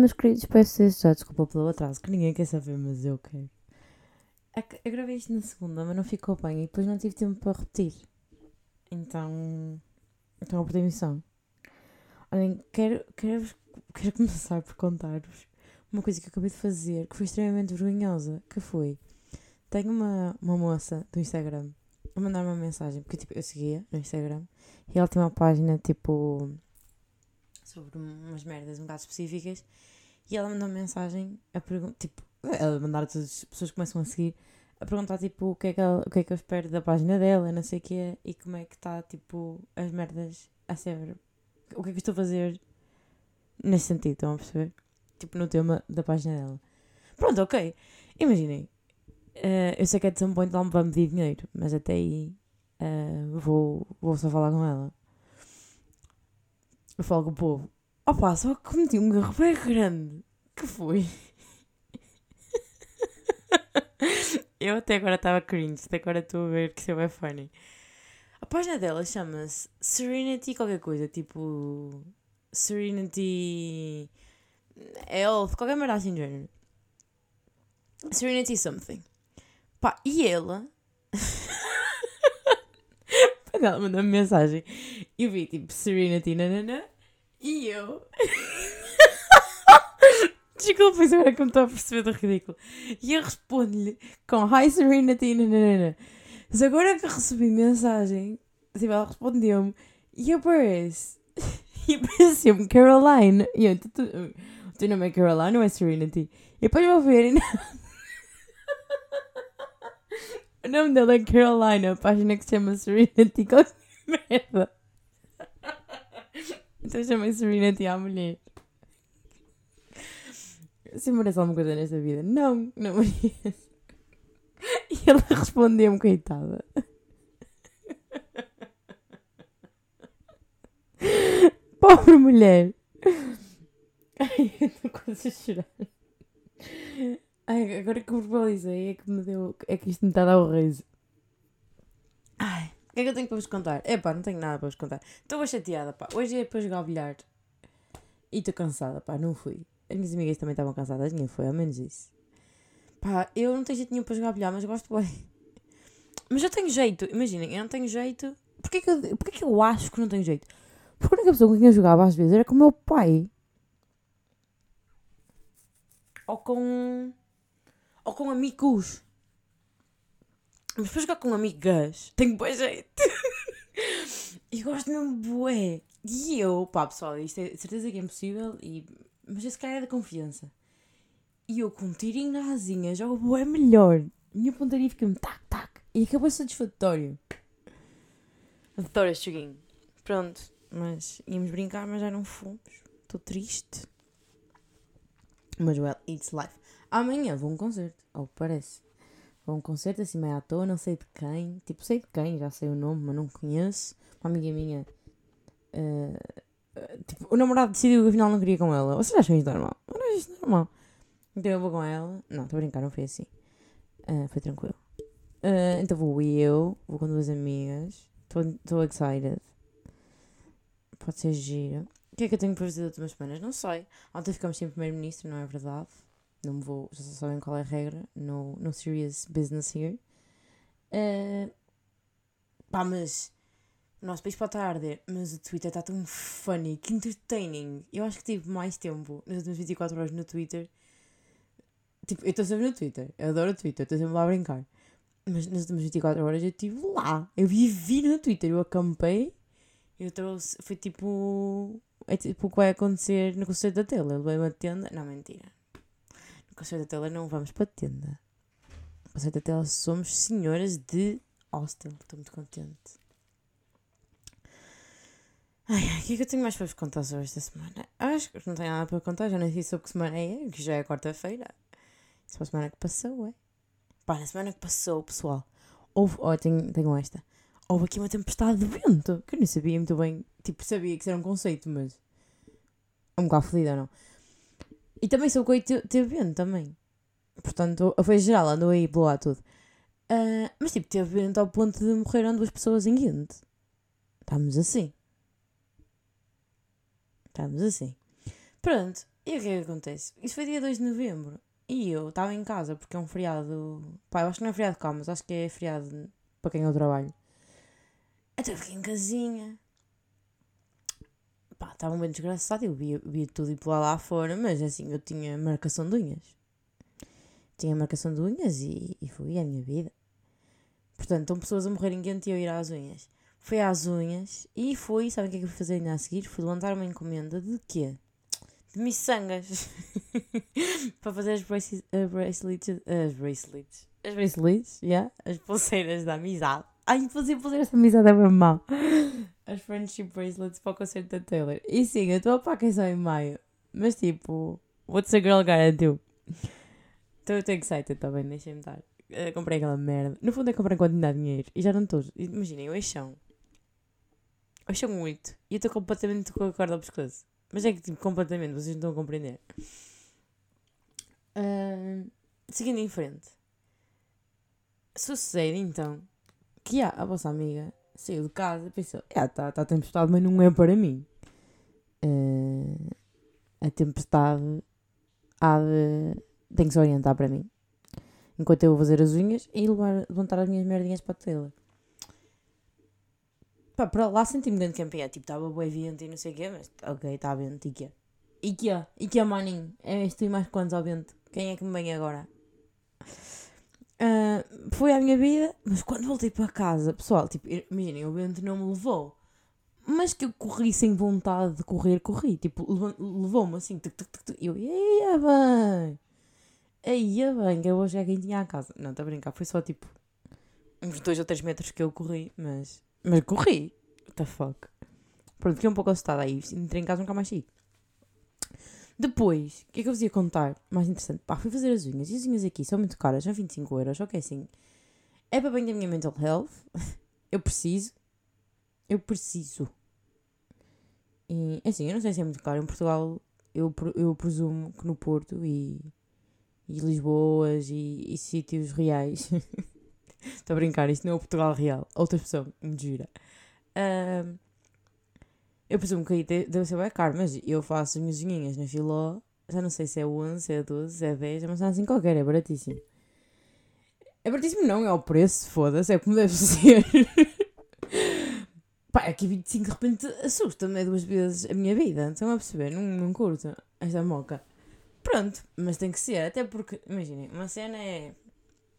Meus queridos, peço já desculpa pelo atraso, que ninguém quer saber, mas eu quero. Que eu gravei isto na segunda, mas não ficou bem e depois não tive tempo para repetir. Então. Então eu perdi. Olhem, quero, quero, quero começar por contar-vos uma coisa que eu acabei de fazer que foi extremamente vergonhosa. Que foi. Tenho uma, uma moça do Instagram a mandar uma mensagem, porque tipo, eu seguia no Instagram e ela tinha uma página tipo sobre umas merdas um bocado específicas e ela mandou uma mensagem a perguntar, tipo, ela mandar a todas as pessoas que começam a seguir a perguntar tipo o que é que, ela, o que, é que eu espero da página dela, não sei o que e como é que está tipo as merdas a ser, o que é que eu estou a fazer nesse sentido, estão a perceber? Tipo no tema da página dela. Pronto, ok. Imaginem, uh, eu sei que é de São Point ela me vai medir dinheiro, mas até aí uh, vou, vou só falar com ela. Eu falo com o povo. Opa, só que cometi um erro bem grande. Que foi? eu até agora estava cringe, até agora estou a ver que isso é funny. A página dela chama-se Serenity qualquer coisa, tipo... Serenity... Health, qualquer merda assim de género. Serenity something. Pá, e ela... ela mandou-me mensagem. E eu vi tipo Serenity, nanana. E eu. Desculpa, isso agora que me estou a perceber do ridículo. E eu respondo-lhe com Hi Serenity, nanana. Mas agora que recebi mensagem, tipo, ela respondeu-me e aparece. E apareceu-me Caroline. E eu, o teu nome é Caroline ou é Serenity? E depois vou ver. O nome dela é Carolina, a página que se chama Serenity. Qualquer merda. Então chama Serenity à mulher. Se merece alguma coisa nesta vida? Não, não merece. E ela respondeu-me, coitada. Pobre mulher. Ai, eu estou quase a chorar. Ai, agora que eu verbalizei é que me deu. É que isto me está a dar o riso. Ai, o que é que eu tenho para vos contar? É pá, não tenho nada para vos contar. Estou chateada, pá. Hoje é para jogar bilhar. E estou cansada, pá, não fui. As minhas amigas também estavam cansadas, ninguém foi, ao menos isso. Pá, eu não tenho jeito nenhum para jogar bilhar, mas gosto bem. Mas eu tenho jeito, imaginem, eu não tenho jeito. Porquê que eu, porquê que eu acho que não tenho jeito? Porque a única pessoa com quem eu jogava às vezes era com o meu pai. Ou com ou com amigos. Mas para jogar com amigas, tenho bom jeito. e gosto mesmo bué. E eu, pá pessoal, isto é certeza que é impossível, e... mas esse cara é da confiança. E eu com um tirinho na asinha jogo bué melhor. Minha pontaria fica-me tac, tac. E acabou satisfatório. Adoro este joguinho. Pronto, mas íamos brincar, mas já não fomos. Estou triste. Mas, well, it's life. Amanhã vou a um concerto, ao que parece. Um concerto assim meio à toa, não sei de quem. Tipo, sei de quem, já sei o nome, mas não conheço. Uma amiga minha. Uh, tipo, o namorado decidiu que afinal não queria com ela. Vocês acham isto normal? Não acho isto normal. Então eu vou com ela. Não, estou a brincar, não foi assim. Uh, foi tranquilo. Uh, então vou eu, vou com duas amigas. Estou excited. Pode ser giro. O que é que eu tenho para fazer das últimas semanas? Não sei. Ontem ficamos sem primeiro-ministro, não é verdade? Não me vou, já sabem qual é a regra, no, no serious business here. Uh, pá, mas o nosso país pode estar a arder, mas o Twitter está tão funny, que entertaining. Eu acho que tive mais tempo nas últimas 24 horas no Twitter. Tipo, eu estou sempre no Twitter, eu adoro o Twitter, estou sempre lá a brincar. Mas nas últimas 24 horas eu estive lá, eu vivi no Twitter, eu acampei, eu trouxe, foi tipo. É tipo o que vai acontecer no concerto da tela. Ele veio uma tenda. Não, mentira concerto da tela não vamos para a tenda. No concerto da tela somos senhoras de hostel. Estou muito contente. Ai, o que é que eu tenho mais para vos contar sobre esta semana? Acho que não tenho nada para contar, já nem sei sobre que semana é, que já é quarta-feira. Isso foi a semana que passou, é? Pá, na semana que passou, pessoal, houve. Oh, tenho, tenho esta. Houve aqui uma tempestade de vento, que eu nem sabia muito bem. Tipo, sabia que isso era um conceito, mas. É um bocado fodida, não? E também sou coi teve vento também. Portanto, foi geral, andou aí pelo lado tudo. Uh, mas tipo, teve vento ao ponto de morreram duas pessoas em Guinte. Estamos assim. Estamos assim. Pronto. E o que é que acontece? Isso foi dia 2 de novembro. E eu estava em casa porque é um feriado. Pá, eu acho que não é feriado cá, mas acho que é feriado para quem eu trabalho. Eu fiquei em casinha. Pá, estava um bem desgraçado. Eu via, via tudo e pular lá fora, mas assim, eu tinha marcação de unhas. Tinha marcação de unhas e, e foi a minha vida. Portanto, estão pessoas a morrerem quente e eu ir às unhas. Fui às unhas e fui, sabem o que é que eu fui fazer ainda a seguir? Fui levantar uma encomenda de quê? de miçangas para fazer as, bracelets, as bracelets, as bracelets, yeah? as pulseiras da amizade. Ai, fazer pulseiras da amizade é bem mal. As friendship bracelets para o concerto da Taylor. E sim, a pá que é só em maio, mas tipo, what's a girl gotta do? Estou excited também, deixem-me estar. Uh, comprei aquela merda. No fundo é comprar quantidade de dinheiro e já não estou. Imaginem, hoje são. Hoje são 8 e eu estou completamente com a corda ao pescoço. Mas é que, tipo, completamente, vocês não estão a compreender. Uh, seguindo em frente. Sucede, então, que a vossa amiga saiu de casa e pensou, ah, está tá tempestade, mas não é para mim. Uh, a tempestade há de... tem que se orientar para mim. Enquanto eu vou fazer as unhas e levar, levantar as minhas merdinhas para a tela. Pá, para lá senti-me dentro de campeão. Tipo, estava boa vento e não sei o quê, mas ok, está vento. E que é? E que é? E que é, maninho? É isto e mais quantos ao vento? Quem é que me vem agora? Uh, foi a minha vida, mas quando voltei para casa, pessoal, tipo, imaginem, o vento não me levou. Mas que eu corri sem vontade de correr, corri. Tipo, levou-me assim, tuc, tuc, tuc, e eu, ia bem. Ia bem, que eu hoje é quem tinha a casa. Não, está a brincar, foi só tipo uns 2 ou 3 metros que eu corri, mas mas corri. What the fuck? Pronto, fiquei um pouco assustada aí. Entrei em casa nunca mais saí. Depois, o que é que eu vos ia contar? Mais interessante. Pá, fui fazer as unhas. E as unhas aqui são muito caras, são 25 euros. É assim. É para bem da minha mental health. Eu preciso. Eu preciso. E assim, eu não sei se é muito caro. Em Portugal, eu, eu presumo que no Porto e, e Lisboas e, e sítios reais Estou a brincar, isto não é o Portugal real. Outra pessoa muito gira. Um, eu presumo que aí deve ser bem caro, mas eu faço as minhas unhas na Filó. Já não sei se é 11, se é 12, se é 10, mas não assim qualquer, é baratíssimo. É baratíssimo não, é o preço, foda-se, é como deve ser. Pá, aqui 25 de repente assusta-me duas vezes a minha vida. Estão a perceber? Não, não curto esta moca. Pronto, mas tem que ser, até porque, imaginem, uma cena é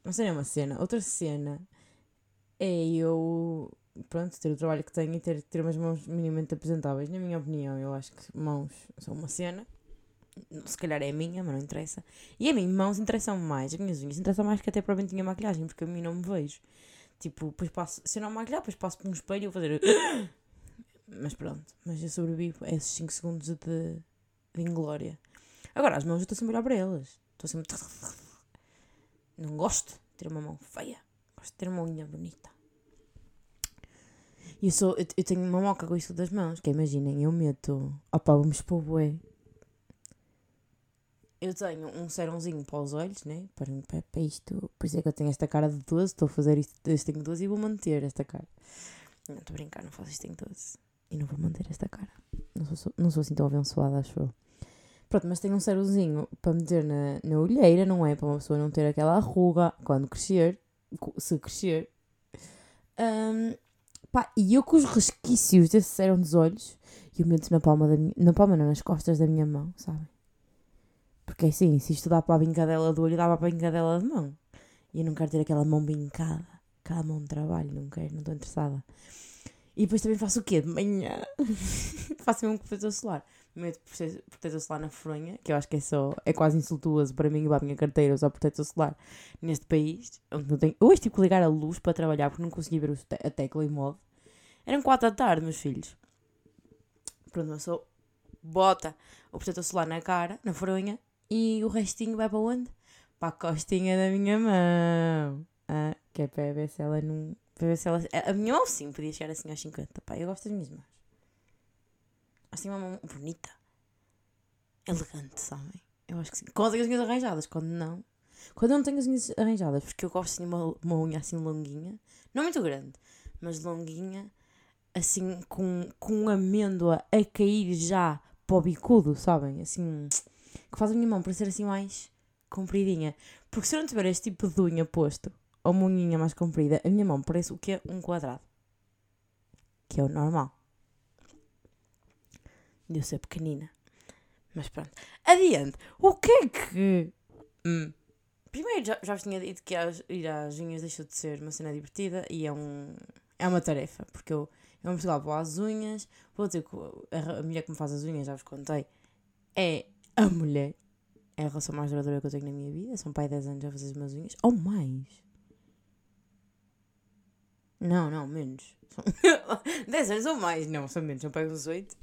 uma cena é uma cena. Outra cena é eu, pronto, ter o trabalho que tenho e ter, ter umas mãos minimamente apresentáveis. Na minha opinião, eu acho que mãos são uma cena. Se calhar é a minha, mas não interessa. E a mim, mãos interessam mais. As minhas unhas interessam mais que até provavelmente tinha maquilhagem, porque a mim não me vejo. Tipo, depois passo, se eu não maquilhar, depois passo por um espelho e vou fazer. Mas pronto, mas eu sobrevivo a esses 5 segundos de, de inglória. Agora, as mãos eu estou sempre a olhar para elas. Estou sempre. Não gosto de ter uma mão feia. Gosto de ter uma unha bonita. E eu, sou, eu, eu, tenho uma moca com isso das mãos. Que imaginem, eu meto. Opá, vamos expor bué. Eu tenho um serãozinho para os olhos, né? Para, para, para isto. Por isso é que eu tenho esta cara de 12. Estou a fazer isto desde tenho 12 e vou manter esta cara. Não estou a brincar, não faço isto em 12. E não vou manter esta cara. Não sou, não sou assim tão abençoada, acho eu. Pronto, mas tem um cerozinho para meter na, na olheira, não é? Para uma pessoa não ter aquela ruga quando crescer, se crescer. Um, pá, e eu com os resquícios cérebro dos olhos, eu meto na palma da minha, na palma não, nas costas da minha mão, sabem? Porque assim, se isto dá para a bincadela do olho, dá para a bincadela de mão. E eu não quero ter aquela mão bincada, aquela mão de trabalho, não quero, não estou interessada. E depois também faço o quê? De manhã. faço mesmo com protetor solar. Meto protetor solar na fronha, que eu acho que é só. É quase insultuoso para mim e a minha carteira usar protetor solar neste país. Onde não tenho. Hoje tive que ligar a luz para trabalhar porque não consegui ver a tecla imóvel. Eram 4 da tarde, meus filhos. Pronto, mas só bota o protetor solar na cara, na fronha, e o restinho vai para onde? Para a costinha da minha mão. Ah, que é para ver se ela não para ver se ela. A minha mão sim podia chegar assim aos 50. Pá, eu gosto das minhas mãos. Assim uma mão bonita. Elegante, sabem? Eu acho que sim. Quando tenho as unhas arranjadas, quando não. Quando eu não tenho as unhas arranjadas, porque eu gosto de uma, uma unha assim longuinha. Não muito grande, mas longuinha. Assim com, com amêndoa a cair já para o bicudo, sabem? Assim. que faz a minha mão para ser assim mais compridinha. Porque se eu não tiver este tipo de unha posto, ou uma unhinha mais comprida, a minha mão parece o que é um quadrado. Que é o normal. De eu ser pequenina. Mas pronto. Adiante. O que é que. Hum. Primeiro, já, já vos tinha dito que ir às unhas deixou de ser uma cena divertida e é, um, é uma tarefa. Porque eu, eu em Portugal vou às unhas. Vou dizer que a, a mulher que me faz as unhas, já vos contei, é a mulher. É a relação mais duradoura que eu tenho na minha vida. São pai 10 anos a fazer as minhas unhas. Ou mais. Não, não, menos. 10 anos ou mais. Não, são menos. São pai uns 8.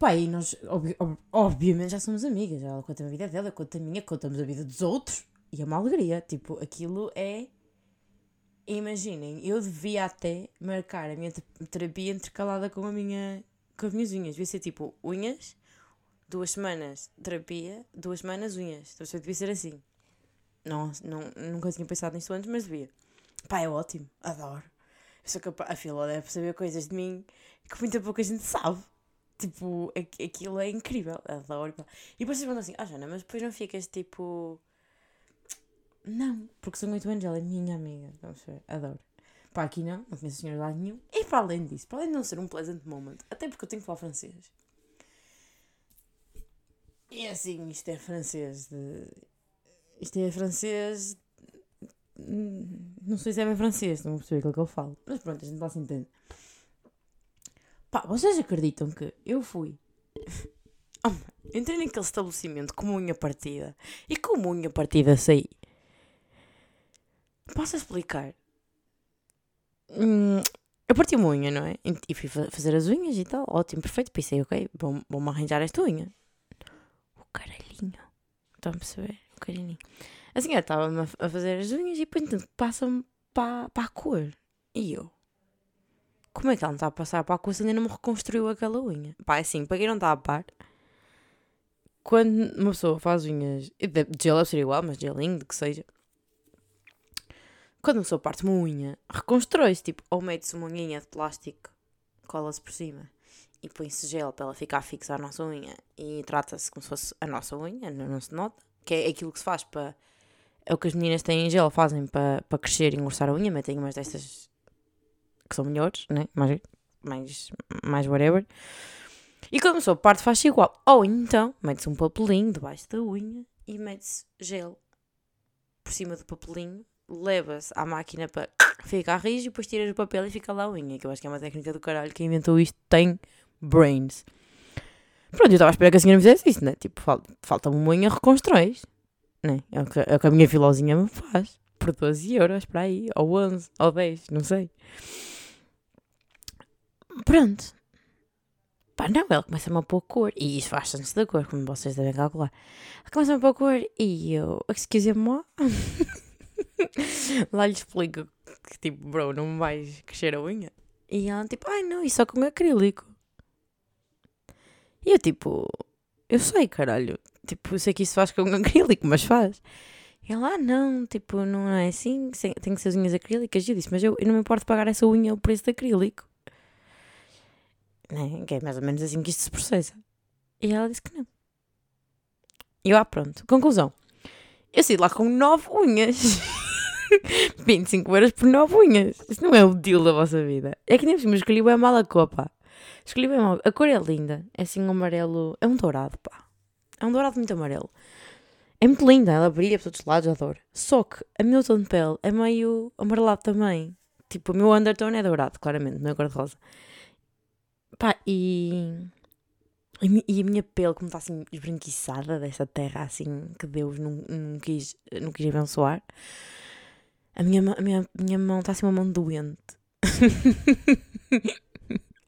Pá, e nós, ob ob obviamente, já somos amigas. Ela conta a vida dela, eu conto a minha, contamos a vida dos outros. E é uma alegria. Tipo, aquilo é. Imaginem, eu devia até marcar a minha terapia intercalada com a minha. com as minhas unhas. Devia ser tipo unhas, duas semanas terapia, duas semanas unhas. Então, devia ser assim. Não, não, nunca tinha pensado nisso antes, mas devia. Pá, é ótimo. Adoro. Eu sou capaz. A fila deve saber coisas de mim que muita pouca gente sabe. Tipo, aquilo é incrível. Adoro. E depois vocês perguntam assim, ah, Jana, mas depois não ficas tipo. Não, porque são 8 anos, ela é minha amiga. Vamos ver, adoro. Pá, aqui não, não conheço a senhora lá nenhum. E para além disso, para além de não ser um pleasant moment, até porque eu tenho que falar francês. E assim, isto é francês de. Isto é francês. Não sei se é bem francês, não vou perceber aquilo que eu falo. Mas pronto, a gente lá se entende. Pá, vocês acreditam que eu fui. Oh, entrei naquele estabelecimento com unha partida e com unha partida saí. Posso explicar? Hum, eu parti uma unha, não é? E fui fazer as unhas e tal. Ótimo, perfeito. Pensei, ok, vou-me arranjar esta unha. O caralhinho. Estão a perceber? O caralhinho. A senhora estava-me a fazer as unhas e depois passa-me para, para a cor. E eu? Como é que ela não está a passar para a coisa ainda não me reconstruiu aquela unha? Pá, é assim, para quem não está a par, quando uma pessoa faz unhas, de gel seria igual, mas gelinho, de que seja, quando uma pessoa parte uma unha, reconstrói-se, tipo, ou mete-se uma unhinha de plástico, cola-se por cima e põe-se gel para ela ficar fixa à nossa unha e trata-se como se fosse a nossa unha, não, não se nota, que é aquilo que se faz para. É o que as meninas têm em gel, fazem para, para crescer e engrossar a unha, metem umas destas que são melhores, né? mais, mais, mais whatever. E quando a pessoa parte faz igual. Ou então, mete-se um papelinho debaixo da unha e mete-se gel por cima do papelinho, leva-se à máquina para ficar rígido, depois tiras o papel e fica lá a unha, que eu acho que é uma técnica do caralho. Quem inventou isto tem brains. Pronto, eu estava a esperar que a senhora me fizesse isso, né? Tipo, falta, falta uma unha, reconstróis. Né? É, o que, é o que a minha filozinha me faz. Por 12 euros para aí, ou 11, ou 10, não sei. Pronto. Pá, não, ela começa-me a pôr cor. E isso faz antes da cor, como vocês devem calcular. Começa-me a pôr cor e eu, excusez-moi. Lá lhe explico que, tipo, bro, não vais crescer a unha. E ela, tipo, ai não, isso só com acrílico. E eu, tipo, eu sei, caralho. Tipo, sei que isso faz com acrílico, mas faz. E ela, ah, não, tipo, não é assim, tem que ser as unhas acrílicas. E eu disse, mas eu, eu não me importo pagar essa unha o preço de acrílico né? que é mais ou menos assim que isto se processa. E ela disse que não. E eu, ah, pronto. Conclusão. Eu saí lá com nove unhas. 25 euros por nove unhas. Isso não é o deal da vossa vida. É que nem por cima escolhi bem mal a cor, pá. Escolhi bem mal. A cor é linda. É assim um amarelo. É um dourado, pá. É um dourado muito amarelo. É muito linda. Ela brilha por todos os lados, adoro. Só que a meu tom de pele é meio amarelado também. Tipo, o meu undertone é dourado, claramente, não é cor de rosa. Pá, e. E a minha pele, como está assim esbranquiçada dessa terra assim que Deus não, não, quis, não quis abençoar, a minha, a minha, minha mão está assim uma mão doente.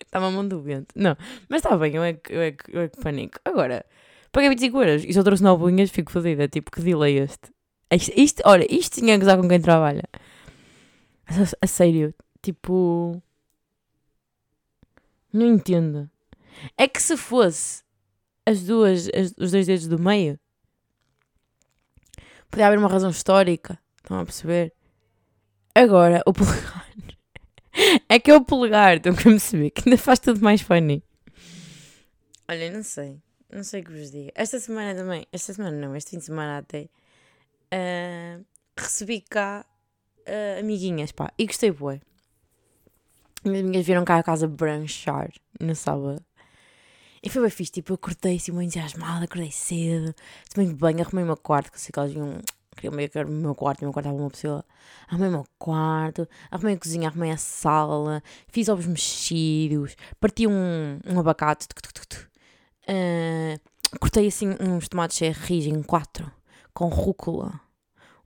Está uma mão doente. Não, mas está bem, eu é, que, eu, é que, eu é que panico. Agora, paguei 25 euros e se eu trouxe 9 unhas, fico fodida. Tipo, que delay este? Isto, isto, olha, isto tinha que usar com quem trabalha. A, a sério, tipo não entendo. É que se fosse as duas, as, os dois dedos do meio, podia haver uma razão histórica. Estão a perceber? Agora, o polegar. é que é o polegar, estão a perceber? Que ainda faz tudo mais funny. Olha, não sei. não sei o que vos diga. Esta semana também, esta semana não, este fim de semana até, uh, recebi cá uh, amiguinhas, pá, e gostei, Minhas amigas vieram cá a casa branchar no sábado. E foi bem fixe, tipo, eu acordei assim, muito entusiasmada, acordei cedo, tomei banho, arrumei o meu quarto, que eu sei que elas vinham, queriam meio que o meu quarto, o meu quarto estava uma pessoa. Arrumei o meu quarto, arrumei a cozinha, arrumei a sala, fiz ovos mexidos, parti um, um abacate, tuc, tuc, tuc, uh, cortei assim uns tomates cherries em quatro, com rúcula,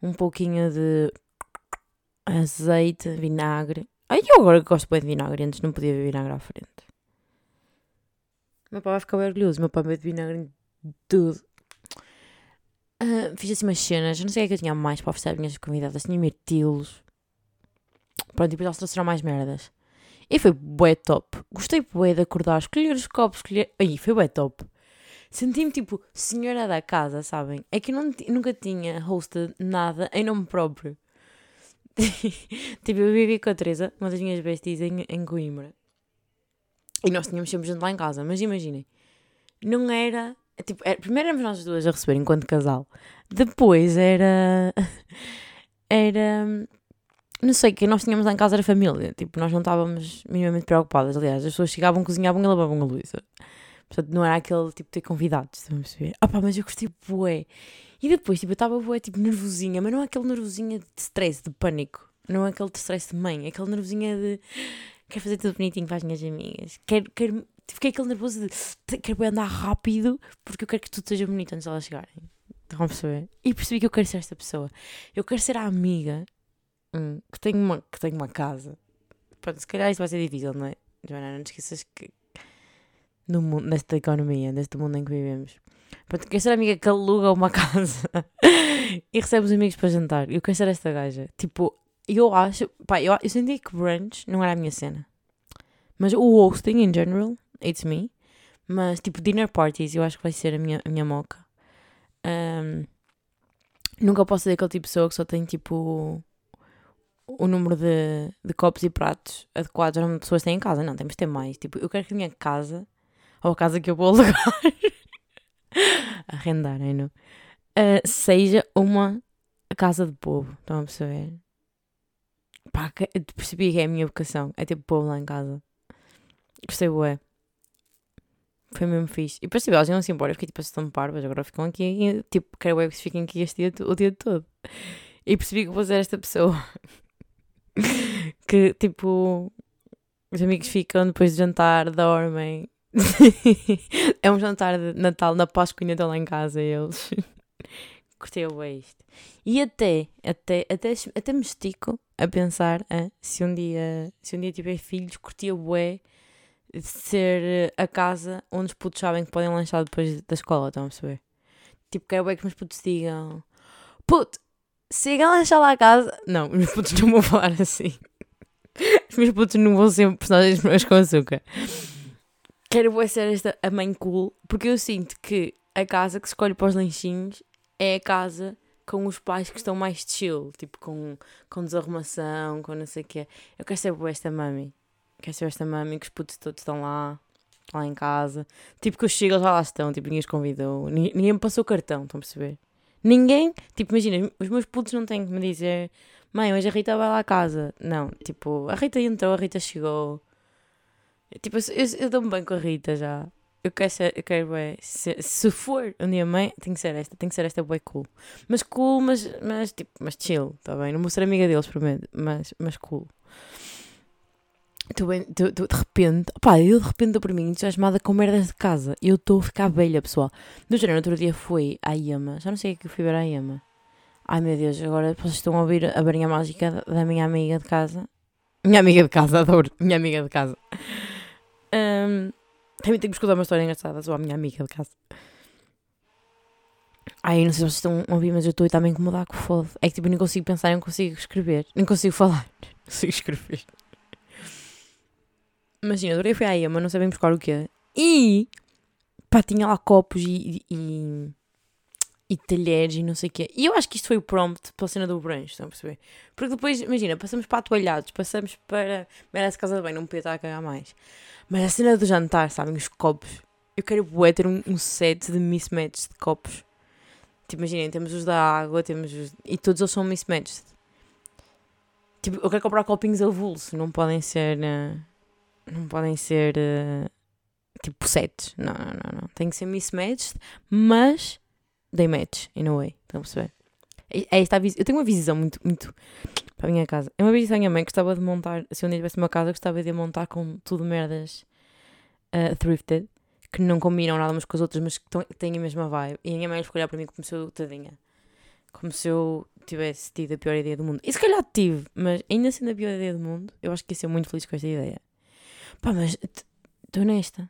um pouquinho de azeite, vinagre. Ai, eu agora gosto bem de vinagre, antes não podia beber vinagre à frente. Meu pai vai ficar bem orgulhoso, meu pai bebe vinagre tudo. Uh, fiz assim umas cenas, não sei o que é que eu tinha mais para oferecer às minhas convidadas, tinha mirtilos. Pronto, e depois elas trouxeram mais merdas. E foi bué top. Gostei bué de acordar, escolher os copos, escolher... Aí, foi bué top. Senti-me tipo senhora da casa, sabem? É que eu não, nunca tinha hosted nada em nome próprio. tipo, eu vivi com a Teresa, uma das minhas besties, em, em Coimbra. E nós tínhamos sempre gente lá em casa, mas imaginem, não era. Tipo, era, primeiro éramos nós duas a receber enquanto casal. Depois era. Era. Não sei, que nós tínhamos lá em casa era família. Tipo, nós não estávamos minimamente preocupadas. Aliás, as pessoas chegavam, cozinhavam e lavavam a Luísa. Portanto, não era aquele tipo de convidados, estão a perceber? Ah pá, mas eu gostei bué. E depois, tipo, eu estava bué, tipo, nervosinha, mas não é aquele nervosinha de stress, de pânico. Não é aquele de stress de mãe, é aquele nervosinha de quero fazer tudo bonitinho para as minhas amigas. Quero, quero, fiquei aquele nervoso de quero andar rápido porque eu quero que tudo seja bonito antes de elas chegarem. Estão a perceber? E percebi que eu quero ser esta pessoa. Eu quero ser a amiga hum, que, tem uma, que tem uma casa. Pronto, se calhar isso vai ser difícil, não é? Joana, não te esqueças que no mundo, nesta economia, neste mundo em que vivemos. Pronto, quero ser amiga que aluga uma casa e recebe os amigos para jantar. Eu quero ser esta gaja. Tipo, eu acho, pá, eu, eu senti que brunch não era a minha cena. Mas o hosting in general, it's me. Mas tipo, dinner parties, eu acho que vai ser a minha, a minha moca. Um, nunca posso ser aquele tipo de pessoa que só tem tipo o número de, de copos e pratos adequados às pessoas têm em casa. Não, temos de ter mais. Tipo, eu quero que a minha casa, ou a casa que eu vou alugar, arrendar, não? Uh, seja uma casa de povo. Estão a perceber? Pá, percebi que é a minha vocação. É tipo povo lá em casa. Gostei, bué. Foi mesmo fixe. E tipo, elas iam-se embora. Eu fiquei tipo, estão parvas, agora ficam aqui. E, tipo, quero é que fiquem aqui este dia, o dia todo. E percebi que vou ser esta pessoa. que, tipo, os amigos ficam depois de jantar, dormem. é um jantar de Natal na Páscoa Natal lá em casa, eles. Gostei bem isto. E até, até, até, até me estico a pensar ah, se um dia se um dia tiver filhos, curtia bué ser a casa onde os putos sabem que podem lanchar depois da escola, estão a perceber? Tipo, quero bué que os meus putos digam puto, siga a lanchar lá a casa. Não, os meus putos não vão falar assim. Os meus putos não vão ser personagens meus com açúcar. Quero ser esta a mãe cool, porque eu sinto que a casa que se escolhe para os lanchinhos é a casa com os pais que estão mais chill, tipo com, com desarrumação, com não sei o quê. Eu quero ser esta mami. Quero ser esta mami que os putos todos estão lá, lá em casa. Tipo que os chegos já lá estão, tipo ninguém os convidou, ninguém, ninguém me passou cartão, estão a perceber? Ninguém, tipo imagina, os meus putos não têm que me dizer mãe, hoje a Rita vai lá à casa. Não, tipo, a Rita entrou, a Rita chegou. Tipo, eu, eu, eu dou-me bem com a Rita já eu quero ser, eu quero bué, se, se for um dia mãe, tem que ser esta, tem que ser esta bué cool. Mas cool, mas, mas tipo, mas chill, tá bem? Não vou ser amiga deles, prometo, mas, mas cool. Bem, tô, tô, de repente, pá, eu de repente estou por mim entusiasmada com merdas de casa. Eu estou a ficar velha, pessoal. No género, outro dia foi à Yama, já não sei o que eu fui ver à Yama. Ai meu Deus, agora vocês estão a ouvir a varinha mágica da minha amiga de casa. Minha amiga de casa, adoro, minha amiga de casa. Um, também tenho que escutar uma história engraçada, sou a minha amiga de casa. Ai, não sei se vocês estão a ouvir, mas eu estou também incomodar com o foda. É que tipo, nem consigo pensar, não consigo escrever, nem consigo falar, não consigo escrever. Imagina, adorei foi a mas não sabemos buscar o que é. E, pá, tinha lá copos e, e, e talheres e não sei o quê. E eu acho que isto foi o prompt para a cena do brunch, estão a perceber? Porque depois, imagina, passamos para atoalhados, passamos para merece casa de bem, não podia estar a cagar mais. Mas a cena do jantar, sabem, os copos. Eu quero ter um, um set de mismatches de copos. Tipo, imaginem, temos os da água, temos os... E todos eles são mismatches. Tipo, eu quero comprar copinhos avulso, não podem ser... Uh, não podem ser... Uh, tipo, sets. Não, não, não, não. Tem que ser mismatched, mas... They match, in a way. Estão a perceber? É esta eu tenho uma visão muito, muito para a minha casa. É uma visão da minha mãe que gostava de montar, se um dia tivesse uma casa, gostava de montar com tudo merdas uh, thrifted que não combinam nada umas com as outras, mas que têm a mesma vibe. E a minha mãe olhar para mim como se eu, tadinha, como se eu tivesse tido a pior ideia do mundo. E se calhar tive, mas ainda sendo a pior ideia do mundo, eu acho que ia ser muito feliz com esta ideia. Pá, mas estou honesta.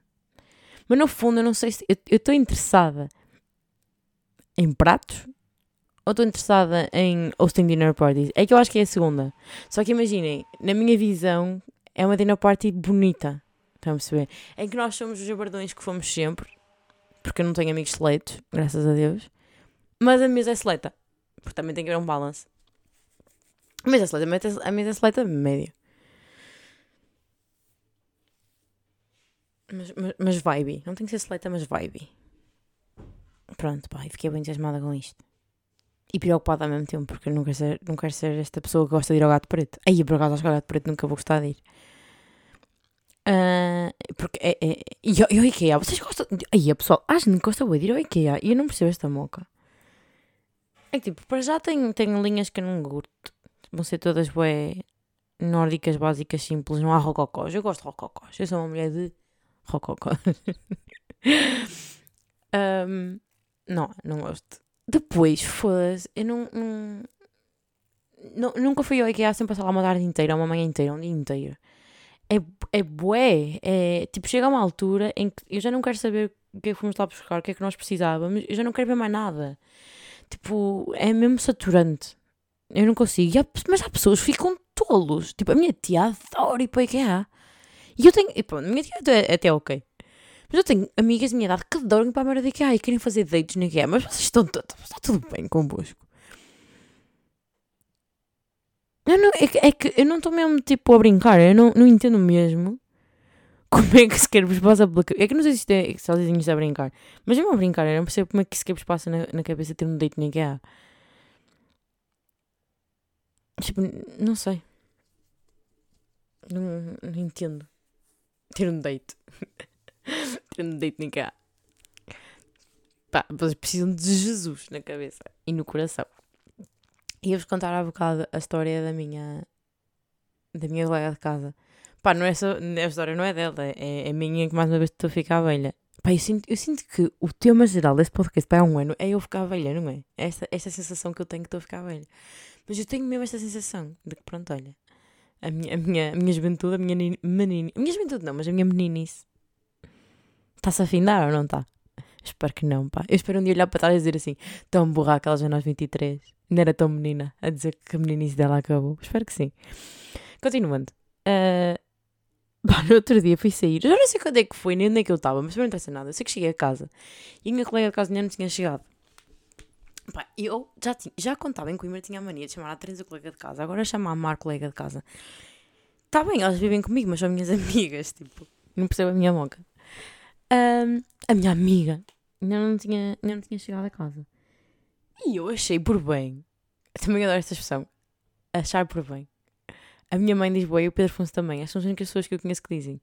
Mas no fundo, eu não sei se. Eu estou interessada em pratos ou estou interessada em hosting dinner parties. É que eu acho que é a segunda. Só que imaginem, na minha visão, é uma dinner party bonita. Estão a perceber? Em que nós somos os jabardões que fomos sempre, porque eu não tenho amigos seleitos, graças a Deus. Mas a mesa é seleta, porque também tem que haver um balance. A mesa é seleta, a mesa é seleta média. Mas, mas, mas vibe. Não tem que ser seleta, mas vibe. Pronto, pá, fiquei bem entusiasmada com isto. E preocupada ao mesmo tempo, porque eu não quero ser, não quero ser esta pessoa que gosta de ir ao gato preto. Aí, por acaso, ao gato preto nunca vou gostar de ir. Uh, porque é, é, e, e o IKEA, vocês gostam. Aí, pessoal, a gente gosta de ir ao IKEA e eu não percebo esta moca. É que tipo, para já tem, tem linhas que eu não curto. Vão ser todas bué nórdicas, básicas, simples. Não há rococós. Eu gosto de rococós. Eu sou uma mulher de rococós. um, não, não gosto. Depois, foda-se, eu não, não, não, Nunca fui ao IKEA sem passar lá uma tarde inteira, uma manhã inteira, um dia inteiro é, é bué. É, tipo, chega uma altura em que eu já não quero saber o que é que fomos lá buscar, o que é que nós precisávamos, eu já não quero ver mais nada. Tipo, é mesmo saturante. Eu não consigo. Há, mas há pessoas que ficam tolos. Tipo, a minha tia adora ir para o IKEA. E eu tenho. E pronto, a minha tia é até ok. Mas eu tenho amigas da minha idade que adoram ir para a merda de IKEA e querem fazer dates no IKEA. Mas vocês estão. Está tudo bem convosco. Eu não, é, é que eu não estou mesmo tipo a brincar, eu não, não entendo mesmo como é que sequer vos passa pela cabeça. É que não sei se isto é, se dizem isto a brincar, mas mesmo a brincar, eu não percebo como é que sequer vos passa na, na cabeça ter um date que há. Tipo, não sei. Não, não entendo. Ter um date. ter um date nem há. Pá, vocês precisam de Jesus na cabeça e no coração. Ia-vos contar há bocado a história da minha da minha colega de casa. Pá, não é só, a história não é dela, é, é minha que mais uma vez estou a ficar velha. Pá, eu sinto, eu sinto que o tema geral desse podcast para há um ano é eu ficar velha, não é? Esta, esta sensação que eu tenho que estou a ficar velha. Mas eu tenho mesmo esta sensação de que, pronto, olha, a minha, a minha, a minha juventude, a minha menina. A minha juventude não, mas a minha meninice. Está-se a afindar ou não está? Espero que não, pá. Eu espero um dia olhar para trás e dizer assim: tão burra aquela já nós 23. Não era tão menina a dizer que a meninice dela acabou. Espero que sim. Continuando. Uh, no outro dia fui sair. Já não sei quando é que foi, nem onde é que eu estava, mas não interessa nada. Eu sei que cheguei a casa e a minha colega de casa ainda não tinha chegado. Pá, eu já, tinha, já contava em Coimbra, tinha a mania de chamar a Teresa colega de casa. Agora chama a Mar colega de casa. Está bem, elas vivem comigo, mas são minhas amigas. Tipo, não percebo a minha moca. Um, a minha amiga ainda não tinha, ainda não tinha chegado a casa. E eu achei por bem, também adoro esta expressão, achar por bem. A minha mãe diz bué e o Pedro Afonso também, as são as únicas pessoas que eu conheço que dizem.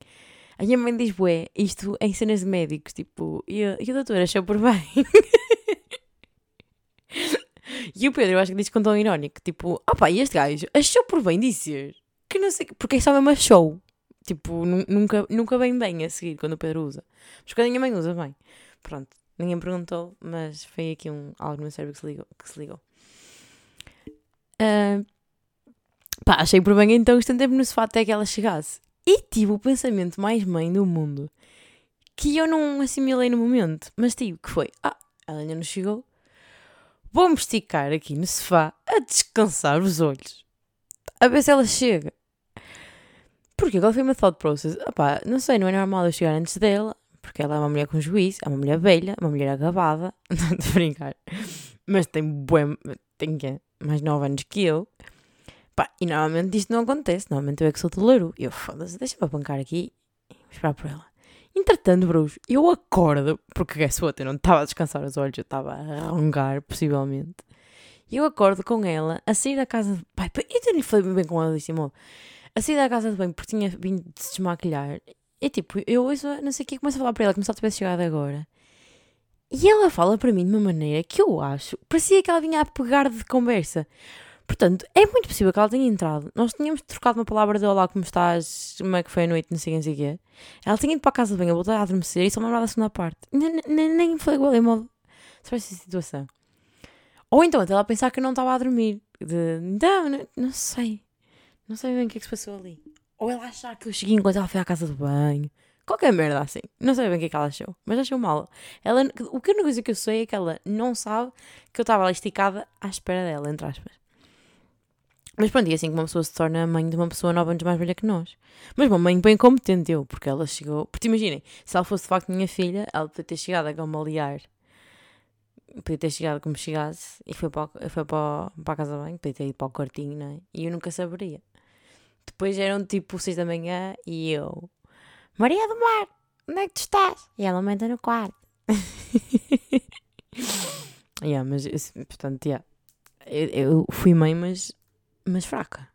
A minha mãe diz bué, isto em cenas de médicos, tipo, e, a, e o doutor achou por bem. e o Pedro, eu acho que diz com tom irónico, tipo, opá, e este gajo achou por bem dizer que não sei, porque é só mesmo achou. Tipo, nunca, nunca vem bem a seguir quando o Pedro usa. Mas quando a minha mãe usa bem. Pronto. Ninguém perguntou, mas foi aqui um, algo no meu cérebro que se ligou. Que se ligou. Uh, pá, achei por bem então tempo no sofá até que ela chegasse. E tive o pensamento mais mãe do mundo que eu não assimilei no momento, mas tive que foi: ah, ela ainda não chegou. Vou-me esticar aqui no sofá a descansar os olhos, a ver se ela chega. Porque qual foi o meu thought process? Opá, não sei, não é normal eu chegar antes dela, porque ela é uma mulher com juízo, é uma mulher velha, uma mulher agabada, não a brincar, mas tem bem, tem que mais 9 anos que eu. Pá, e normalmente isto não acontece, normalmente eu é que sou toleiro. Eu, foda-se, deixa-me apancar aqui e esperar por ela. Entretanto, bros, eu acordo, porque guess what, eu não estava a descansar os olhos, eu estava a rongar, possivelmente. E eu acordo com ela a sair da casa de pai. Eu nem falei bem com ela desse modo. A sair da casa de banho porque tinha vindo de se desmaquilhar. E tipo, eu ouço, não sei o que, começo a falar para ela como se ela tivesse chegado agora. E ela fala para mim de uma maneira que eu acho, parecia que ela vinha a pegar de conversa. Portanto, é muito possível que ela tenha entrado. Nós tínhamos trocado uma palavra de olá, como estás, como é que foi a noite, não sei, não sei o quê. Ela tinha ido para a casa de banho, voltar a adormecer e só me lembrava da segunda parte. Nem, foi igual em modo sobre essa situação. Ou então, até ela pensar que eu não estava a dormir. De, não, não, não sei. Não sei bem o que é que se passou ali. Ou ela achar que eu cheguei enquanto ela foi à casa de banho. Qualquer merda assim. Não sei bem o que é que ela achou. Mas achou mal. Ela, o que a única coisa que eu sei é que ela não sabe que eu estava ali esticada à espera dela, entre aspas. Mas pronto, e assim que uma pessoa se torna mãe de uma pessoa nove anos mais velha que nós. Mas uma mãe bem competente eu, porque ela chegou. Porque imaginem, se ela fosse de facto minha filha, ela podia ter chegado a gamalear. Podia ter chegado como chegasse e foi para, foi para, para a casa banho, podia ter ido para o quartinho, não é? E eu nunca saberia. Depois eram tipo seis da manhã e eu, Maria do Mar, onde é que tu estás? E ela manda no quarto. yeah, mas portanto, yeah. eu, eu fui mãe, mas mas fraca.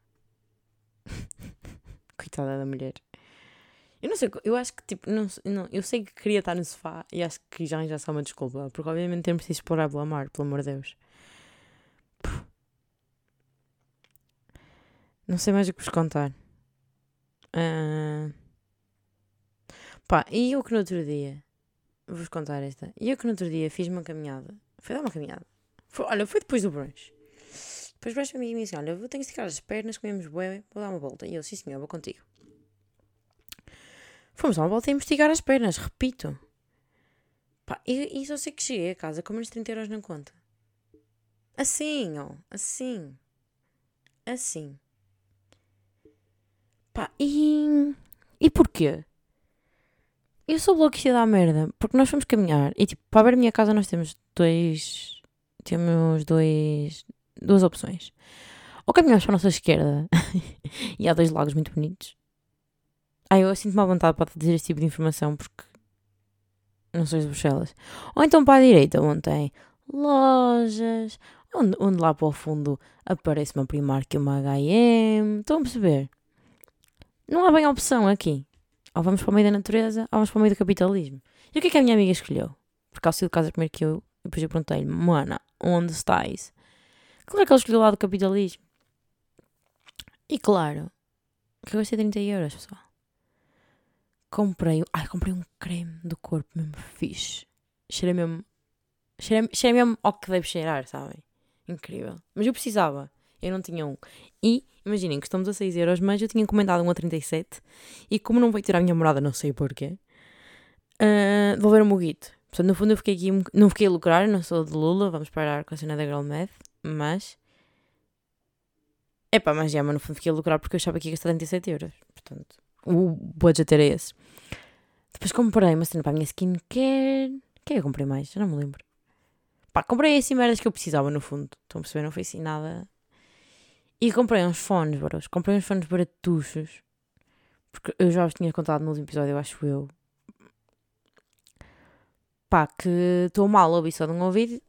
Coitada da mulher. Eu não sei, eu acho que tipo, não, não, eu sei que queria estar no sofá e acho que já já só uma desculpa, porque obviamente temos de explorar pelo amar, pelo amor de Deus. Não sei mais o que vos contar. Uh... Pá, e eu que no outro dia, vou-vos contar esta, e eu que no outro dia fiz uma caminhada, foi dar uma caminhada, foi, olha, foi depois do brunch. Depois vais para mim e me disse: Olha, eu tenho que esticar as pernas, comemos bué, vou dar uma volta. E eu, sim senhor, vou contigo. Fomos dar uma volta e investigar as pernas, repito. Pá, e, e só sei que cheguei a casa com menos 30 euros na conta. Assim, ó, assim. Assim. Pá, e. E porquê? Eu sou bloqueada da merda, porque nós fomos caminhar e tipo, para ver a minha casa nós temos dois. Temos dois duas opções. Ou caminhamos para a nossa esquerda e há dois lagos muito bonitos. Ah, eu sinto-me à vontade para dizer este tipo de informação porque não sou de Bruxelas. Ou então para a direita, onde tem lojas, onde, onde lá para o fundo aparece uma Primark e uma H&M. Estão a perceber? Não há bem opção aqui. Ou vamos para o meio da natureza, ou vamos para o meio do capitalismo. E o que é que a minha amiga escolheu? Porque ela saiu de casa primeiro que eu, depois eu perguntei-lhe, Mana, onde estás? Claro que ele escolheu lá do capitalismo. E claro, que eu gastei 30 euros, pessoal. Comprei, ai, comprei um creme do corpo mesmo fixe. Cheira mesmo, cheira, cheira mesmo ao que deve cheirar, sabem? Incrível. Mas eu precisava, eu não tinha um. E, imaginem, custamos a 6 euros, mas eu tinha encomendado um a 37. E como não veio tirar a minha morada, não sei porquê, uh, devolveram-me o guito. Portanto, no fundo eu fiquei aqui, não fiquei a lucrar, não sou de Lula, vamos parar com a cena da Girl Math mas. Epá, mas já, mas no fundo fiquei a lucrar porque eu achava que ia gastar 37 euros. Portanto, o budget era esse. Depois comprei uma cena para a minha skincare. O que é que eu comprei mais? Já não me lembro. Pá, comprei assim merdas que eu precisava no fundo. Estão a perceber? Não foi assim nada. E comprei uns fones, bros. Comprei uns fones baratuchos. Porque eu já vos tinha contado no último episódio, eu acho eu. Pá, que estou mal a ouvir só de um ouvido.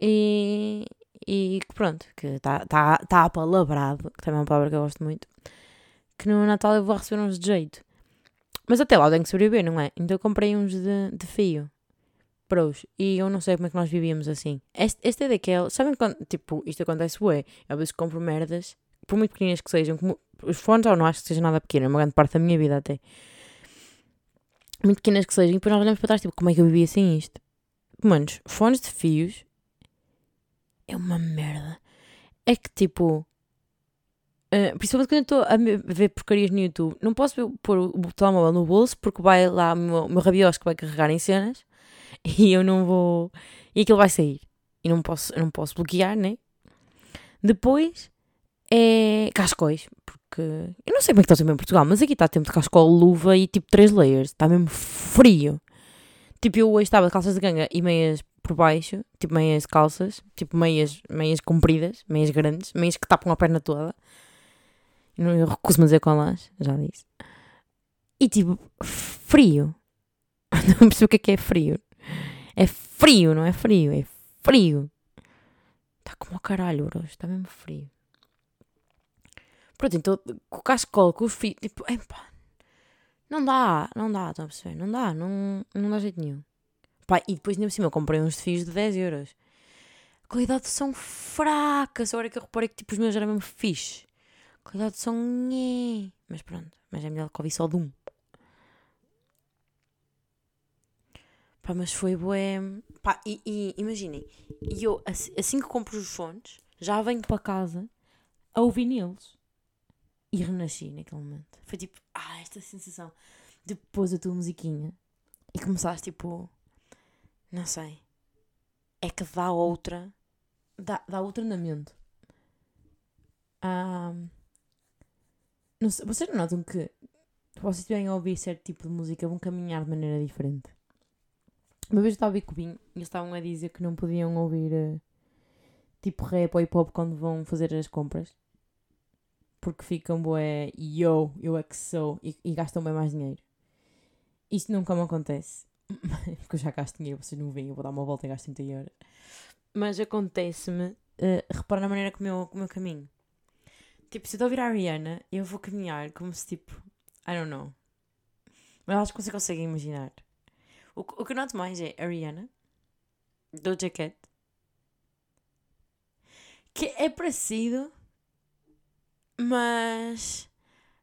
E, e que pronto, que está tá, tá apalabrado, que também é uma palavra que eu gosto muito, que no Natal eu vou receber uns de jeito. Mas até lá eu tenho que sobreviver, não é? Então eu comprei uns de, de fio. Pros. E eu não sei como é que nós vivíamos assim. Este, este é daquele. Sabem quando. Tipo, isto acontece, ué. Eu vezes compro merdas, por muito pequeninas que sejam. Como, os fones, eu não acho que seja nada pequeno. É uma grande parte da minha vida até. Muito pequenas que sejam. E depois nós olhamos para trás, tipo, como é que eu vivia sem isto? Manos, fones de fios é uma merda. É que tipo. Uh, principalmente quando estou a ver porcarias no YouTube, não posso pôr o telemóvel no bolso porque vai lá o meu, meu rabiosco vai carregar em cenas e eu não vou. e aquilo vai sair. E não posso, não posso bloquear, né? Depois é cascóis, porque eu não sei é que está sempre em Portugal, mas aqui está tempo de cascol, luva e tipo 3 layers, está mesmo frio. Tipo, eu hoje estava de calças de ganga e meias por baixo, tipo meias calças, tipo meias, meias compridas, meias grandes, meias que tapam a perna toda. Eu recuso-me a dizer com elas, já disse. E tipo, frio. Não percebo o que é que é frio. É frio, não é frio, é frio. Está como ao caralho hoje, está mesmo frio. Pronto, então com o cascol, com os fios, tipo, epá, não dá, não dá, estão a perceber? Não dá, não, não dá jeito nenhum. Pá, e depois, nem por cima, eu comprei uns fios de 10 euros. A qualidade de som fraca, só hora que eu reparei que tipo, os meus eram mesmo fixe. A qualidade de som, nhé. Mas pronto, mas é melhor que ouvir só de um. Pá, mas foi bué. Pá, e, e imaginem, e eu, assim que compro os fones, já venho para casa a ouvir neles. E renasci naquele momento. Foi tipo, ah, esta sensação de pôs a tua musiquinha e começaste tipo, não sei, é que dá outra, dá, dá outro andamento. Ah, não sei, vocês notam que se vocês estiverem a ouvir certo tipo de música vão caminhar de maneira diferente. Uma vez eu estava a Binho e eles estavam a dizer que não podiam ouvir uh, tipo rap ou hip hop quando vão fazer as compras. Porque ficam boé, yo, eu é que sou, e, e gastam bem mais dinheiro. Isto nunca me acontece. porque eu já gasto dinheiro, vocês não veem, eu vou dar uma volta e gasto 30 euros. Mas acontece-me, uh, repara na maneira como eu, como eu caminho. Tipo, se eu estou a ouvir a Rihanna, eu vou caminhar como se tipo, I don't know. Mas acho que você consegue imaginar. O, o que eu noto mais é a Rihanna, Doja Cat, que é parecido, mas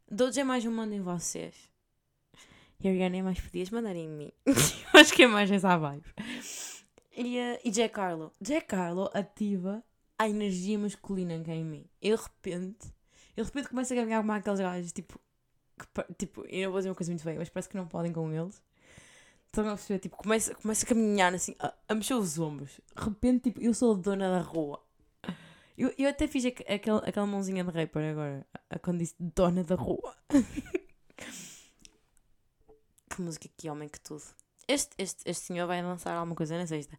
Doja é mais um mando em vocês. E a Rihanna é mais podias mandar em mim. eu acho que é mais essa vibe. E, uh, e Jack Carlo. Jack Carlo ativa a energia masculina que é em mim. Eu de repente, eu de repente começo a caminhar como aqueles gajos, tipo, que, tipo, eu não vou dizer uma coisa muito feia, mas parece que não podem com eles. Estão a perceber? Tipo, começa, começa a caminhar assim, a, a, mexer os ombros. De repente, tipo, eu sou a dona da rua. Eu, eu até fiz aqu aquel, aquela mãozinha de rapper agora, a, quando disse dona da rua. que música, que homem, que tudo. Este, este, este senhor vai lançar alguma coisa na sexta.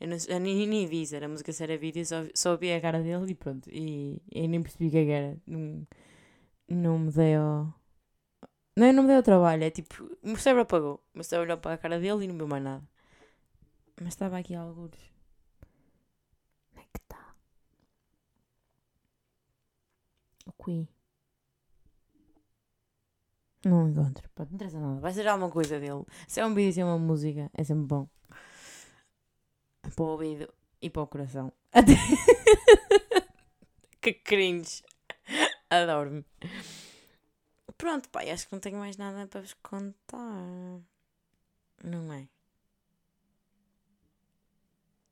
Eu, eu nem, nem vi, era a música se era vídeo, só, só vi a cara dele e pronto. E, e nem percebi o que era. Não, não me dei ao não, eu não me deu trabalho, é tipo, o meu cérebro apagou. O meu cérebro olhou para a cara dele e não viu mais nada. Mas estava aqui alguns. Onde é que está? O Qui. Não encontro. Não interessa nada. Vai ser alguma coisa dele. Se é um vídeo, se é uma música, é sempre bom. Para o ouvido e para o coração. Até... que cringe. Adoro-me. Pronto, pai, acho que não tenho mais nada para vos contar. Não é?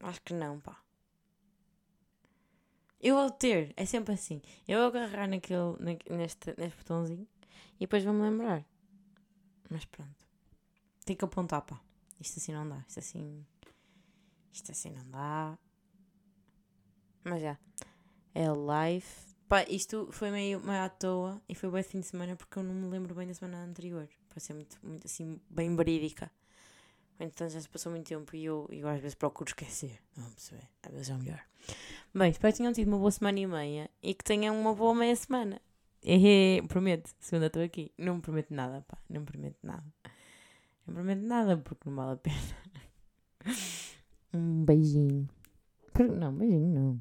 Acho que não, pá. Eu vou ter, é sempre assim. Eu vou agarrar naquele, neste, neste botãozinho e depois vou-me lembrar. Mas pronto. Tenho que apontar, pá. Isto assim não dá. Isto assim. Isto assim não dá. Mas já. É live Pá, isto foi meio, meio à toa e foi bem fim de semana porque eu não me lembro bem da semana anterior. Para ser muito, muito assim, bem verídica. Então já se passou muito tempo e eu, eu às vezes procuro esquecer. Vamos perceber. Às vezes é melhor. Bem, espero que tenham tido uma boa semana e meia e que tenham uma boa meia semana. Prometo, segunda estou aqui. Não me prometo nada, pá. Não me prometo nada. Não prometo nada porque não vale a pena. Um beijinho. Não, beijinho não.